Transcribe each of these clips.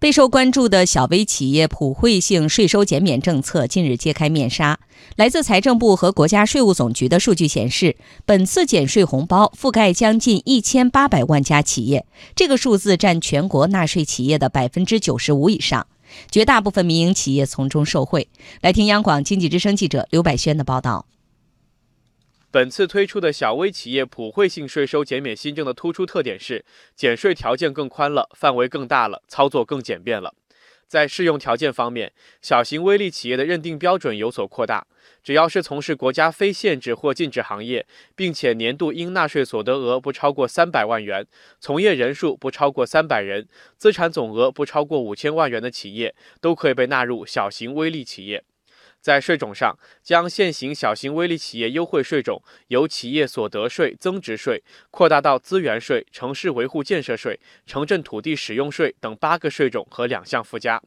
备受关注的小微企业普惠性税收减免政策近日揭开面纱。来自财政部和国家税务总局的数据显示，本次减税红包覆盖将近一千八百万家企业，这个数字占全国纳税企业的百分之九十五以上，绝大部分民营企业从中受惠。来听央广经济之声记者刘百轩的报道。本次推出的小微企业普惠性税收减免新政的突出特点是，减税条件更宽了，范围更大了，操作更简便了。在适用条件方面，小型微利企业的认定标准有所扩大，只要是从事国家非限制或禁止行业，并且年度应纳税所得额不超过三百万元，从业人数不超过三百人，资产总额不超过五千万元的企业，都可以被纳入小型微利企业。在税种上，将现行小型微利企业优惠税种由企业所得税、增值税扩大到资源税、城市维护建设税、城镇土地使用税等八个税种和两项附加。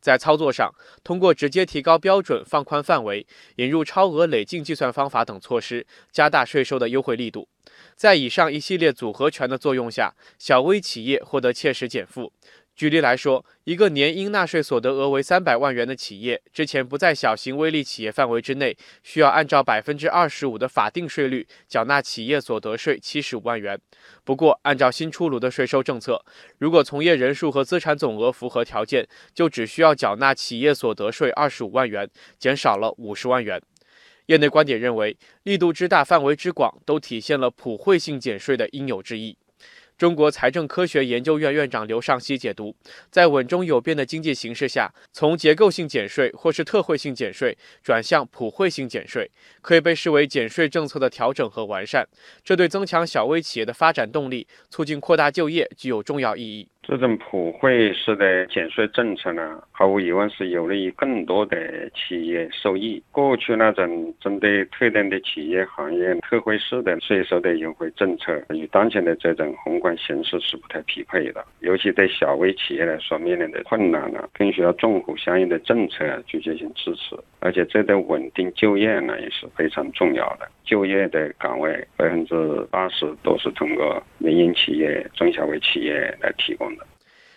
在操作上，通过直接提高标准、放宽范围、引入超额累进计算方法等措施，加大税收的优惠力度。在以上一系列组合拳的作用下，小微企业获得切实减负。举例来说，一个年应纳税所得额为三百万元的企业，之前不在小型微利企业范围之内，需要按照百分之二十五的法定税率缴纳企业所得税七十五万元。不过，按照新出炉的税收政策，如果从业人数和资产总额符合条件，就只需要缴纳企业所得税二十五万元，减少了五十万元。业内观点认为，力度之大、范围之广，都体现了普惠性减税的应有之义。中国财政科学研究院院长刘尚希解读，在稳中有变的经济形势下，从结构性减税或是特惠性减税转向普惠性减税，可以被视为减税政策的调整和完善。这对增强小微企业的发展动力、促进扩大就业具有重要意义。这种普惠式的减税政策呢，毫无疑问是有利于更多的企业受益。过去那种针对特定的企业行业特惠式的税收的优惠政策，与当前的这种宏观形势是不太匹配的。尤其对小微企业来说，面临的困难呢，更需要政府相应的政策去进行支持。而且这对稳定就业呢，也是非常重要的。就业的岗位百分之八十都是通过民营企业、中小微企业来提供的。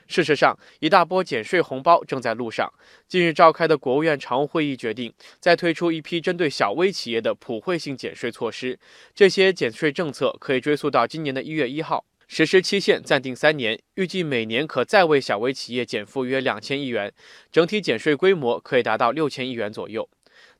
事实上，一大波减税红包正在路上。近日召开的国务院常务会议决定，再推出一批针对小微企业的普惠性减税措施。这些减税政策可以追溯到今年的一月一号，实施期限暂定三年，预计每年可再为小微企业减负约两千亿元，整体减税规模可以达到六千亿元左右。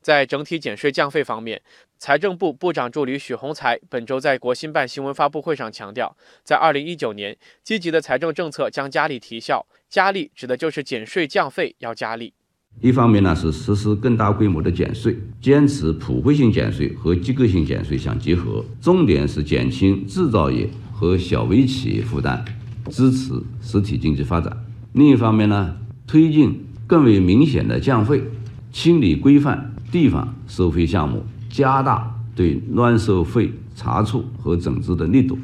在整体减税降费方面，财政部部长助理许宏才本周在国新办新闻发布会上强调，在二零一九年，积极的财政政策将加力提效。加力指的就是减税降费要加力。一方面呢是实施更大规模的减税，坚持普惠性减税和机构性减税相结合，重点是减轻制造业和小微企业负担，支持实体经济发展。另一方面呢，推进更为明显的降费，清理规范。地方收费项目加大对乱收费查处和整治的力度。